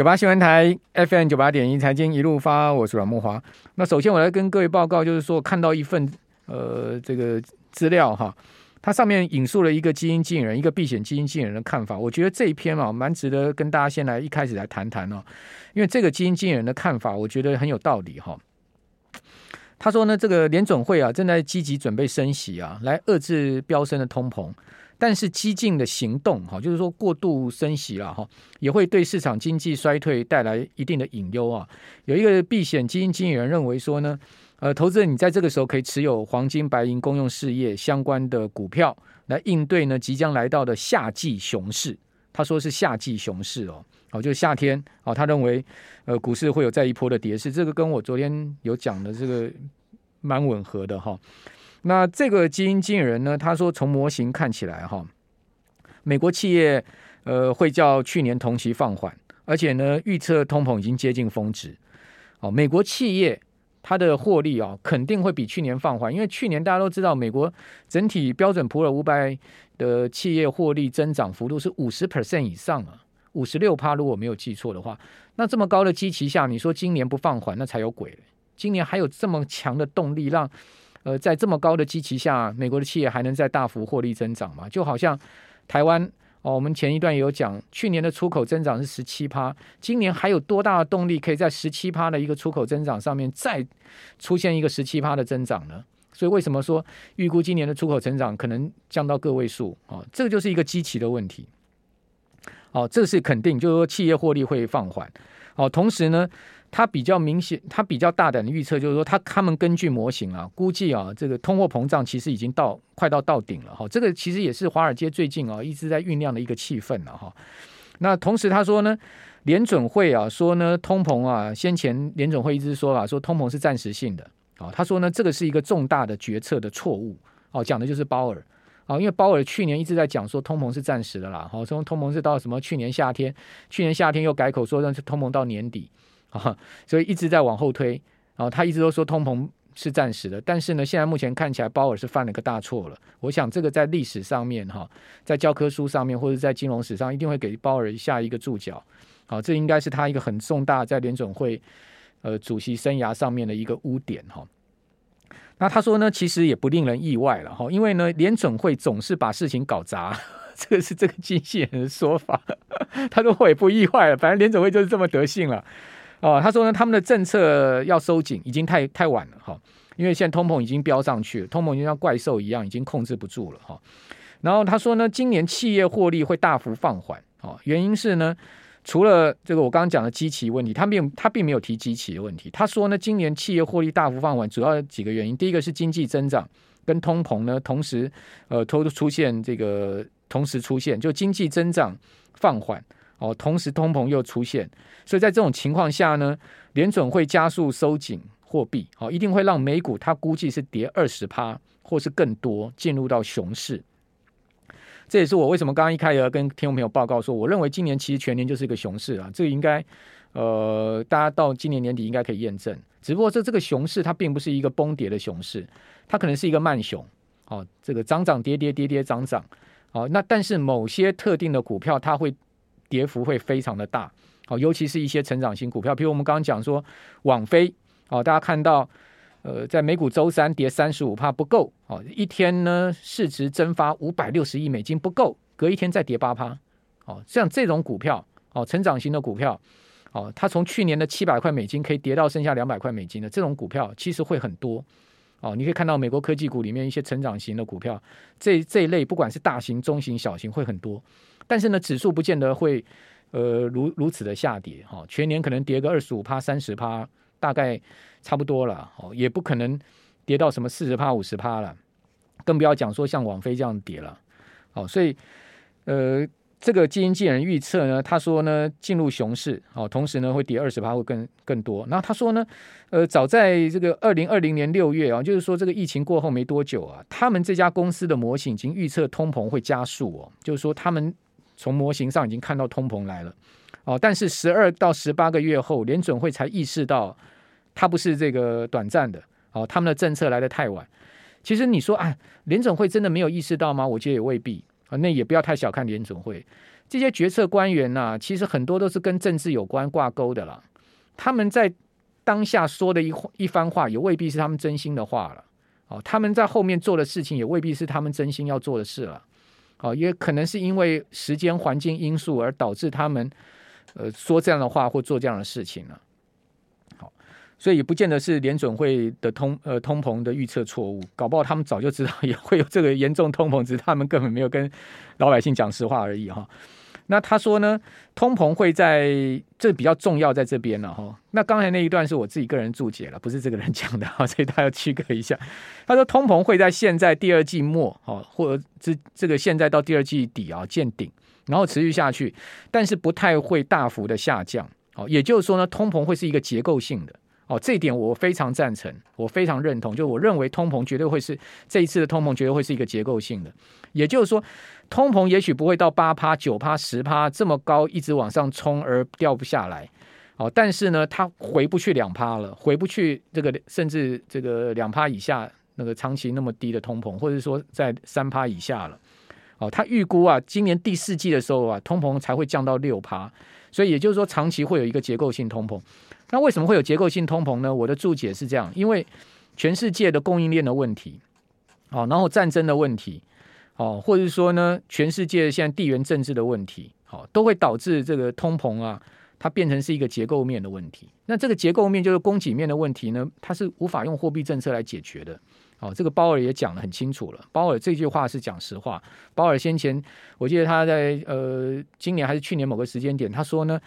九八新闻台 FM 九八点一财经一路发，我是阮慕华。那首先我来跟各位报告，就是说看到一份呃这个资料哈，它上面引述了一个基金经理人，一个避险基金经理人的看法。我觉得这一篇啊蛮值得跟大家先来一开始来谈谈哦，因为这个基金经理人的看法，我觉得很有道理哈。他说呢，这个联准会啊正在积极准备升息啊，来遏制飙升的通膨。但是激进的行动，哈，就是说过度升息了，哈，也会对市场经济衰退带来一定的隐忧啊。有一个避险基金经理人认为说呢，呃，投资人你在这个时候可以持有黄金、白银、公用事业相关的股票，来应对呢即将来到的夏季熊市。他说是夏季熊市哦，哦，就是夏天哦。他认为呃股市会有再一波的跌势，这个跟我昨天有讲的这个蛮吻合的哈。那这个基金经理人呢，他说从模型看起来哈，美国企业呃会较去年同期放缓，而且呢预测通膨已经接近峰值。哦，美国企业它的获利啊肯定会比去年放缓，因为去年大家都知道美国整体标准普尔五百的企业获利增长幅度是五十 percent 以上啊，五十六趴，如果没有记错的话，那这么高的基期下，你说今年不放缓那才有鬼，今年还有这么强的动力让。呃，在这么高的基期下，美国的企业还能再大幅获利增长吗？就好像台湾哦，我们前一段也有讲，去年的出口增长是十七趴，今年还有多大的动力可以在十七趴的一个出口增长上面再出现一个十七趴的增长呢？所以为什么说预估今年的出口增长可能降到个位数？哦，这个就是一个基期的问题。哦，这是肯定，就是说企业获利会放缓。哦，同时呢。他比较明显，他比较大胆的预测就是说，他他们根据模型啊，估计啊，这个通货膨胀其实已经到快到到顶了哈。这个其实也是华尔街最近啊一直在酝酿的一个气氛了哈。那同时他说呢，联准会啊说呢，通膨啊，先前联准会一直说啊，说通膨是暂时性的啊。他说呢，这个是一个重大的决策的错误哦，讲的就是鲍尔啊，因为鲍尔去年一直在讲说通膨是暂时的啦，好，说通膨是到什么去年夏天，去年夏天又改口说那是通膨到年底。啊，所以一直在往后推，然后他一直都说通膨是暂时的，但是呢，现在目前看起来鲍尔是犯了个大错了。我想这个在历史上面哈，在教科书上面或者在金融史上一定会给鲍尔下一个注脚。好，这应该是他一个很重大在联准会呃主席生涯上面的一个污点哈。那他说呢，其实也不令人意外了哈，因为呢，联准会总是把事情搞砸，这个是这个经纪人的说法。他说我也不意外了，反正联准会就是这么德性了。哦，他说呢，他们的政策要收紧，已经太太晚了哈，因为现在通膨已经飙上去了，通膨就像怪兽一样，已经控制不住了哈。然后他说呢，今年企业获利会大幅放缓，哦，原因是呢，除了这个我刚刚讲的基期问题，他并他并没有提基期的问题。他说呢，今年企业获利大幅放缓，主要有几个原因，第一个是经济增长跟通膨呢同时呃都出现这个同时出现，就经济增长放缓。哦，同时通膨又出现，所以在这种情况下呢，联准会加速收紧货币，哦，一定会让美股它估计是跌二十趴或是更多，进入到熊市。这也是我为什么刚刚一开始跟听众朋友报告说，我认为今年其实全年就是一个熊市啊，这个应该呃，大家到今年年底应该可以验证。只不过这这个熊市它并不是一个崩跌的熊市，它可能是一个慢熊，哦，这个涨涨跌跌跌跌涨涨，哦，那但是某些特定的股票它会。跌幅会非常的大，哦，尤其是一些成长型股票，比如我们刚刚讲说网飞，哦，大家看到，呃，在美股周三跌三十五趴不够，哦，一天呢市值蒸发五百六十亿美金不够，隔一天再跌八趴，哦，像这种股票，哦，成长型的股票，哦，它从去年的七百块美金可以跌到剩下两百块美金的这种股票，其实会很多，哦，你可以看到美国科技股里面一些成长型的股票，这这一类不管是大型、中型、小型会很多。但是呢，指数不见得会，呃，如如此的下跌哈，全年可能跌个二十五趴、三十趴，大概差不多了哦，也不可能跌到什么四十趴、五十趴了，更不要讲说像网飞这样跌了，哦，所以，呃，这个基金经理人预测呢，他说呢，进入熊市，哦，同时呢会跌二十趴，会更更多。那他说呢，呃，早在这个二零二零年六月啊，就是说这个疫情过后没多久啊，他们这家公司的模型已经预测通膨会加速哦，就是说他们。从模型上已经看到通膨来了，哦，但是十二到十八个月后，联准会才意识到它不是这个短暂的，哦，他们的政策来得太晚。其实你说啊，联准会真的没有意识到吗？我觉得也未必啊，那也不要太小看联准会。这些决策官员呐、其实很多都是跟政治有关挂钩的了。他们在当下说的一一番话，也未必是他们真心的话了。哦，他们在后面做的事情，也未必是他们真心要做的事了。哦，也可能是因为时间环境因素而导致他们呃说这样的话或做这样的事情了。好，所以也不见得是联准会的通呃通膨的预测错误，搞不好他们早就知道也会有这个严重通膨，只是他们根本没有跟老百姓讲实话而已哈。那他说呢，通膨会在这比较重要，在这边了哈。那刚才那一段是我自己个人注解了，不是这个人讲的哈，所以他要区隔一下。他说通膨会在现在第二季末哈，或者这这个现在到第二季底啊见顶，然后持续下去，但是不太会大幅的下降。哦，也就是说呢，通膨会是一个结构性的。哦，这一点我非常赞成，我非常认同。就我认为通膨绝对会是这一次的通膨绝对会是一个结构性的，也就是说。通膨也许不会到八趴、九趴、十趴这么高，一直往上冲而掉不下来，哦，但是呢，它回不去两趴了，回不去这个甚至这个两趴以下那个长期那么低的通膨，或者说在三趴以下了，哦，他预估啊，今年第四季的时候啊，通膨才会降到六趴，所以也就是说，长期会有一个结构性通膨。那为什么会有结构性通膨呢？我的注解是这样，因为全世界的供应链的问题，哦，然后战争的问题。哦，或者说呢，全世界现在地缘政治的问题，好，都会导致这个通膨啊，它变成是一个结构面的问题。那这个结构面就是供给面的问题呢，它是无法用货币政策来解决的。哦，这个鲍尔也讲得很清楚了。鲍尔这句话是讲实话。鲍尔先前，我记得他在呃今年还是去年某个时间点，他说呢，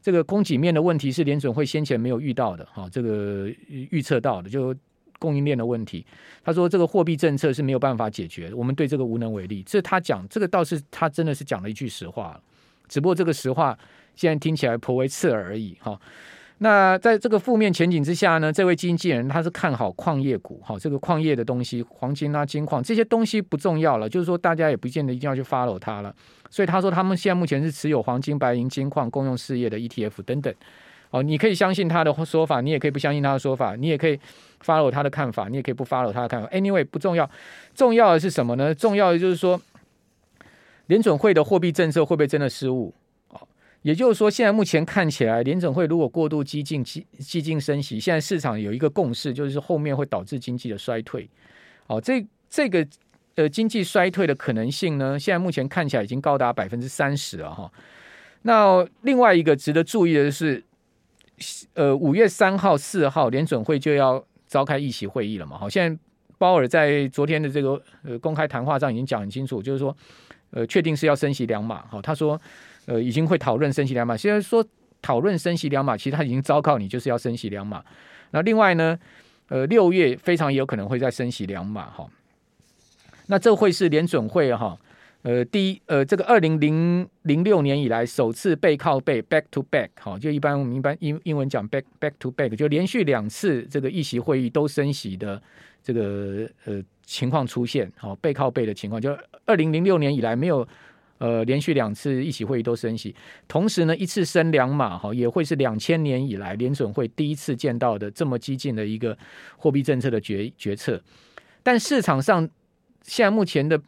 这个供给面的问题是联准会先前没有遇到的，哈，这个预测到的就。供应链的问题，他说这个货币政策是没有办法解决，我们对这个无能为力。这他讲，这个倒是他真的是讲了一句实话，只不过这个实话现在听起来颇为刺耳而已哈。那在这个负面前景之下呢，这位经纪人他是看好矿业股，哈，这个矿业的东西，黄金啊、金矿这些东西不重要了，就是说大家也不见得一定要去 follow 它了。所以他说他们现在目前是持有黄金、白银、金矿、公用事业的 ETF 等等。哦，你可以相信他的说法，你也可以不相信他的说法，你也可以 follow 他的看法，你也可以不 follow 他的看法。Anyway，不重要，重要的是什么呢？重要的就是说，联准会的货币政策会不会真的失误？也就是说，现在目前看起来，联准会如果过度激进、激激进升息，现在市场有一个共识，就是后面会导致经济的衰退。哦，这这个呃经济衰退的可能性呢，现在目前看起来已经高达百分之三十了哈。那另外一个值得注意的是。呃，五月三号、四号联准会就要召开议席会议了嘛？好，现在鲍尔在昨天的这个呃公开谈话上已经讲很清楚，就是说，呃，确定是要升息两码。好，他说，呃，已经会讨论升息两码。现在说讨论升息两码，其实他已经昭告你就是要升息两码。那另外呢，呃，六月非常有可能会再升息两码。哈，那这会是联准会哈。呃，第一，呃，这个二零零零六年以来首次背靠背 （back to back） 好，就一般我们一般英英文讲 back back to back，就连续两次这个议席会议都升息的这个呃情况出现，好，背靠背的情况，就二零零六年以来没有呃连续两次一起会议都升息，同时呢一次升两码，哈，也会是两千年以来联准会第一次见到的这么激进的一个货币政策的决决策，但市场上现在目前的。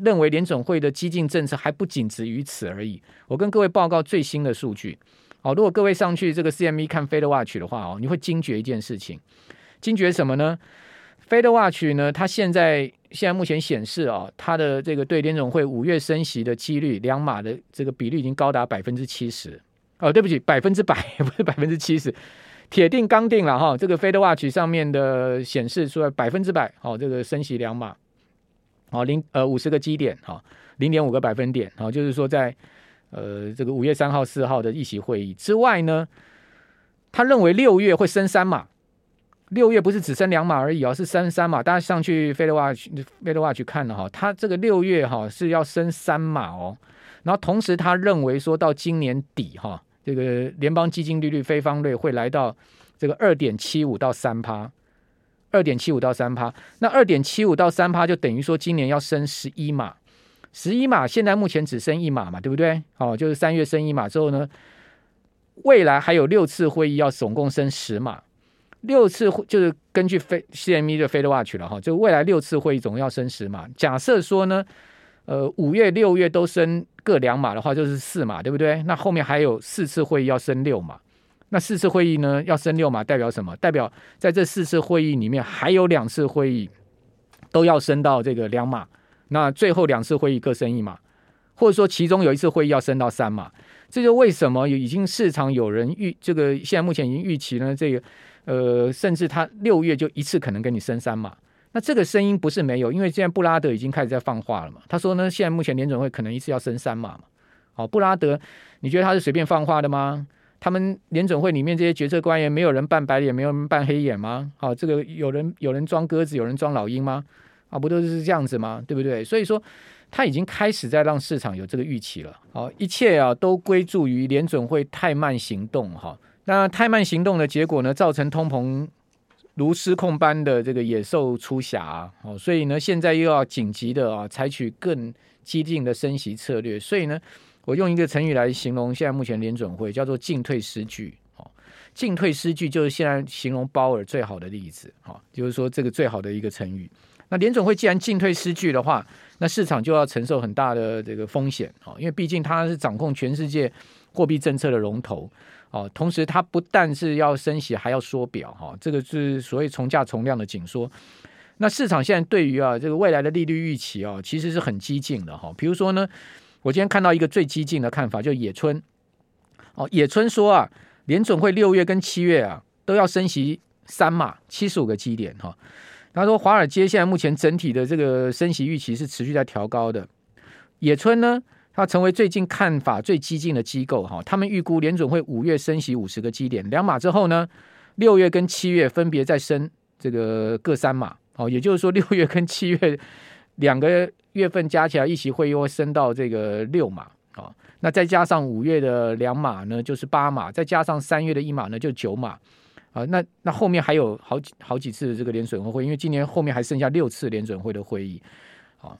认为联准会的激进政策还不仅止于此而已。我跟各位报告最新的数据。好，如果各位上去这个 CME 看 FedWatch 的话哦，你会惊觉一件事情。惊觉什么呢？FedWatch 呢，它现在现在目前显示啊，它的这个对联总会五月升息的几率，两码的这个比率已经高达百分之七十。哦，对不起，百分之百不是 百分之七十，铁定刚定了哈。这个 FedWatch 上面的显示出来百分之百，哦，这个升息两码。好，零呃五十个基点，哈，零点五个百分点，好，就是说在呃这个五月三号、四号的议席会议之外呢，他认为六月会升三码，六月不是只升两码而已哦，是升三码。大家上去 FedWatch FedWatch 去看了哈，他这个六月哈是要升三码哦，然后同时他认为说到今年底哈，这个联邦基金利率非方率会来到这个二点七五到三趴。二点七五到三趴，那二点七五到三趴就等于说今年要升十一码，十一码现在目前只升一码嘛，对不对？哦，就是三月升一码之后呢，未来还有六次会议要总共升十码，六次会就是根据非 CME 的 FedWatch 了哈，就未来六次会议总要升十码。假设说呢，呃，五月、六月都升各两码的话，就是四码，对不对？那后面还有四次会议要升六码。那四次会议呢，要升六码，代表什么？代表在这四次会议里面，还有两次会议都要升到这个两码。那最后两次会议各升一码，或者说其中有一次会议要升到三码。这就为什么已经市场有人预这个现在目前已经预期呢？这个呃，甚至他六月就一次可能跟你升三码。那这个声音不是没有，因为现在布拉德已经开始在放话了嘛。他说呢，现在目前联准会可能一次要升三码嘛。好，布拉德，你觉得他是随便放话的吗？他们联准会里面这些决策官员，没有人扮白脸，没有人扮黑眼吗？好，这个有人有人装鸽子，有人装老鹰吗？啊，不都是这样子吗？对不对？所以说他已经开始在让市场有这个预期了。好，一切啊都归咎于联准会太慢行动。哈，那太慢行动的结果呢，造成通膨如失控般的这个野兽出挟。哦，所以呢，现在又要紧急的啊，采取更激进的升息策略。所以呢。我用一个成语来形容现在目前联准会，叫做进退失据。哦，进退失据就是现在形容鲍尔最好的例子。哈，就是说这个最好的一个成语。那联准会既然进退失据的话，那市场就要承受很大的这个风险。哦，因为毕竟它是掌控全世界货币政策的龙头。哦，同时它不但是要升息，还要缩表。哈，这个是所谓从价从量的紧缩。那市场现在对于啊这个未来的利率预期啊，其实是很激进的。哈，比如说呢。我今天看到一个最激进的看法，就野村哦，野村说啊，联准会六月跟七月啊都要升息三码，七十五个基点哈。他说，华尔街现在目前整体的这个升息预期是持续在调高的。野村呢，他成为最近看法最激进的机构哈，他们预估联准会五月升息五十个基点，两码之后呢，六月跟七月分别再升这个各三码哦，也就是说六月跟七月两个。月份加起来，议息会又会升到这个六码啊，那再加上五月的两码呢，就是八码，再加上三月的一码呢，就九码啊。那那后面还有好几好几次的这个联准会会，因为今年后面还剩下六次联准会的会议啊。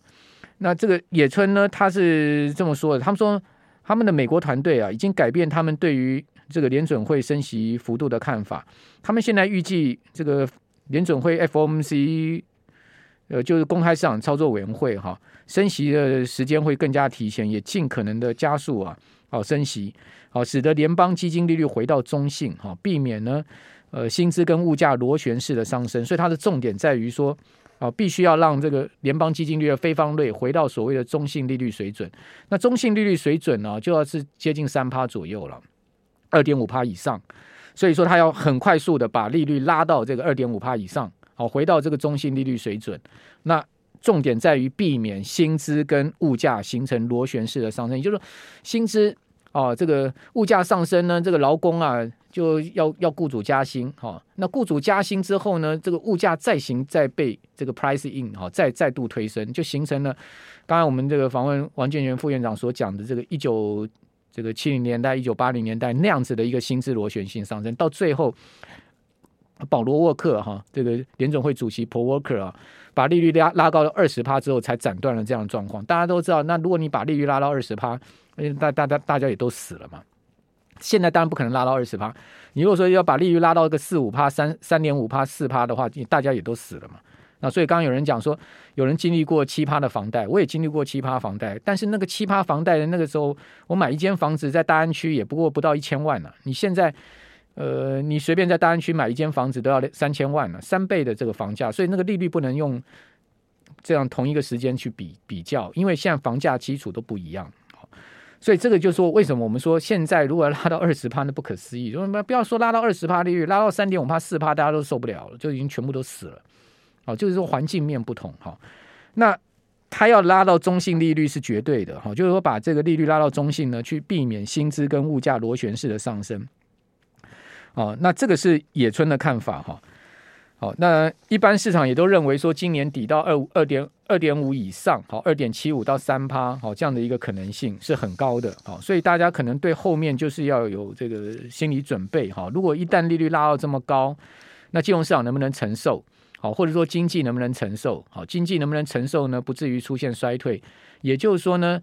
那这个野村呢，他是这么说的，他们说他们的美国团队啊，已经改变他们对于这个联准会升息幅度的看法，他们现在预计这个联准会 FOMC。呃，就是公开市场操作委员会哈，升息的时间会更加提前，也尽可能的加速啊，好升息，好使得联邦基金利率回到中性哈，避免呢呃薪资跟物价螺旋式的上升。所以它的重点在于说啊，必须要让这个联邦基金率的非方率回到所谓的中性利率水准。那中性利率水准呢，就要是接近三趴左右了，二点五趴以上。所以说它要很快速的把利率拉到这个二点五趴以上。好，回到这个中性利率水准，那重点在于避免薪资跟物价形成螺旋式的上升，也就是说，薪资啊，这个物价上升呢，这个劳工啊就要要雇主加薪，哈，那雇主加薪之后呢，这个物价再行再被这个 price in，哈，再再度推升，就形成了刚才我们这个访问王建元副院长所讲的这个一九这个七零年代、一九八零年代那样子的一个薪资螺旋性上升，到最后。保罗沃克哈，这个联总会主席 Paul Walker 啊，把利率拉拉高了二十趴之后，才斩断了这样的状况。大家都知道，那如果你把利率拉到二十趴，大大家大家也都死了嘛。现在当然不可能拉到二十趴。你如果说要把利率拉到一个四五趴、三三点五趴、四趴的话，大家也都死了嘛。那所以刚刚有人讲说，有人经历过七趴的房贷，我也经历过七趴房贷，但是那个七趴房贷的那个时候，我买一间房子在大安区也不过不到一千万呢、你现在。呃，你随便在大安区买一间房子都要三千万了，三倍的这个房价，所以那个利率不能用这样同一个时间去比比较，因为现在房价基础都不一样。所以这个就是说，为什么我们说现在如果要拉到二十趴，那不可思议。说不要说拉到二十趴利率，拉到三点五趴、四趴，大家都受不了了，就已经全部都死了。好，就是说环境面不同哈。那他要拉到中性利率是绝对的哈，就是说把这个利率拉到中性呢，去避免薪资跟物价螺旋式的上升。哦，那这个是野村的看法哈。好，那一般市场也都认为说，今年底到二五二点二点五以上，好，二点七五到三趴，好，这样的一个可能性是很高的。好，所以大家可能对后面就是要有这个心理准备哈。如果一旦利率拉到这么高，那金融市场能不能承受？好，或者说经济能不能承受？好，经济能不能承受呢？不至于出现衰退。也就是说呢，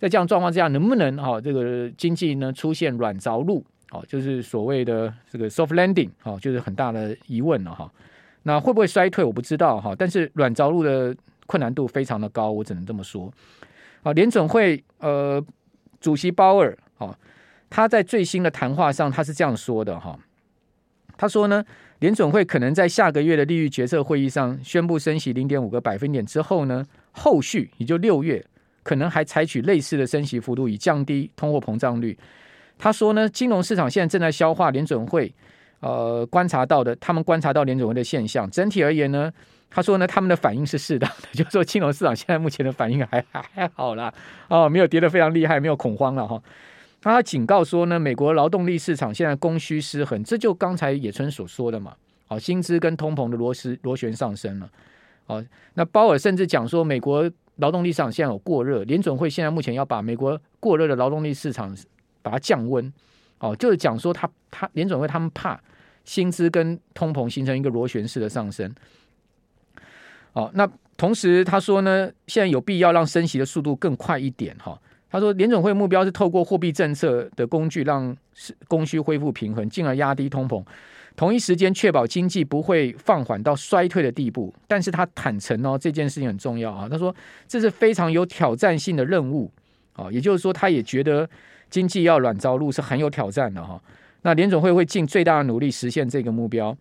在这样状况之下，能不能哈这个经济呢出现软着陆？好，就是所谓的这个 soft landing，好，就是很大的疑问了哈。那会不会衰退？我不知道哈。但是软着陆的困难度非常的高，我只能这么说。啊，联准会呃主席鲍尔啊，他在最新的谈话上他是这样说的哈，他说呢，联准会可能在下个月的利率决策会议上宣布升息零点五个百分点之后呢，后续也就六月可能还采取类似的升息幅度，以降低通货膨胀率。他说呢，金融市场现在正在消化联准会呃观察到的，他们观察到联准会的现象。整体而言呢。他说呢，他们的反应是适当的，就是说金融市场现在目前的反应还还 还好啦，哦，没有跌得非常厉害，没有恐慌了哈。他警告说呢，美国劳动力市场现在供需失衡，这就刚才野村所说的嘛，哦，薪资跟通膨的螺丝螺旋上升了，哦，那鲍尔甚至讲说，美国劳动力市场现在有过热，联准会现在目前要把美国过热的劳动力市场把它降温，哦，就是讲说他他联准会他们怕薪资跟通膨形成一个螺旋式的上升。哦，那同时他说呢，现在有必要让升息的速度更快一点哈。他说，联准会目标是透过货币政策的工具，让供需恢复平衡，进而压低通膨，同一时间确保经济不会放缓到衰退的地步。但是他坦诚哦，这件事情很重要啊。他说，这是非常有挑战性的任务啊，也就是说，他也觉得经济要软着陆是很有挑战的哈。那联总会会尽最大的努力实现这个目标。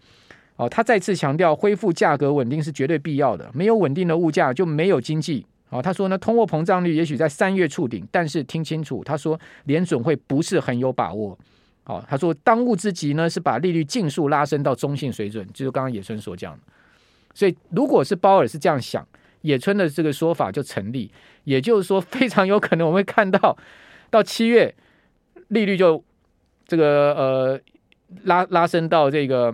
哦，他再次强调，恢复价格稳定是绝对必要的。没有稳定的物价，就没有经济。哦，他说呢，通货膨胀率也许在三月触顶，但是听清楚，他说联准会不是很有把握。哦，他说当务之急呢是把利率尽速拉升到中性水准，就是刚刚野村所讲的。所以，如果是鲍尔是这样想，野村的这个说法就成立。也就是说，非常有可能我们会看到到七月利率就这个呃拉拉升到这个。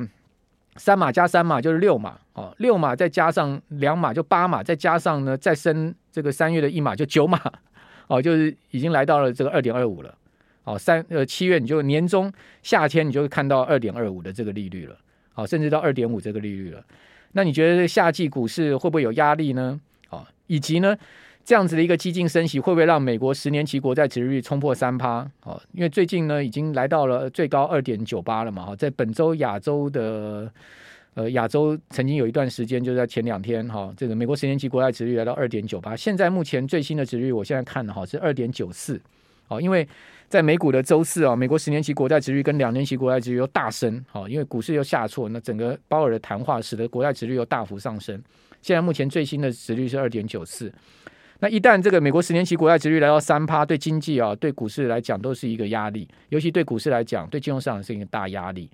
三码加三码就是六码，哦，六码再加上两码就八码，再加上呢再升这个三月的一码就九码，哦，就是已经来到了这个二点二五了，哦，三呃七月你就年中夏天你就会看到二点二五的这个利率了，哦，甚至到二点五这个利率了，那你觉得夏季股市会不会有压力呢？哦，以及呢？这样子的一个激进升息，会不会让美国十年期国债殖率冲破三趴？哦，因为最近呢，已经来到了最高二点九八了嘛。哈，在本周亚洲的呃亚洲曾经有一段时间，就在前两天哈，这个美国十年期国债殖利率来到二点九八。现在目前最新的殖利率，我现在看的哈是二点九四。哦，因为在美股的周四啊，美国十年期国债殖利率跟两年期国债殖利率又大升。好，因为股市又下挫，那整个鲍尔的谈话使得国债殖利率又大幅上升。现在目前最新的殖利率是二点九四。那一旦这个美国十年期国债殖率来到三趴，对经济啊，对股市来讲都是一个压力，尤其对股市来讲，对金融市场是一个大压力。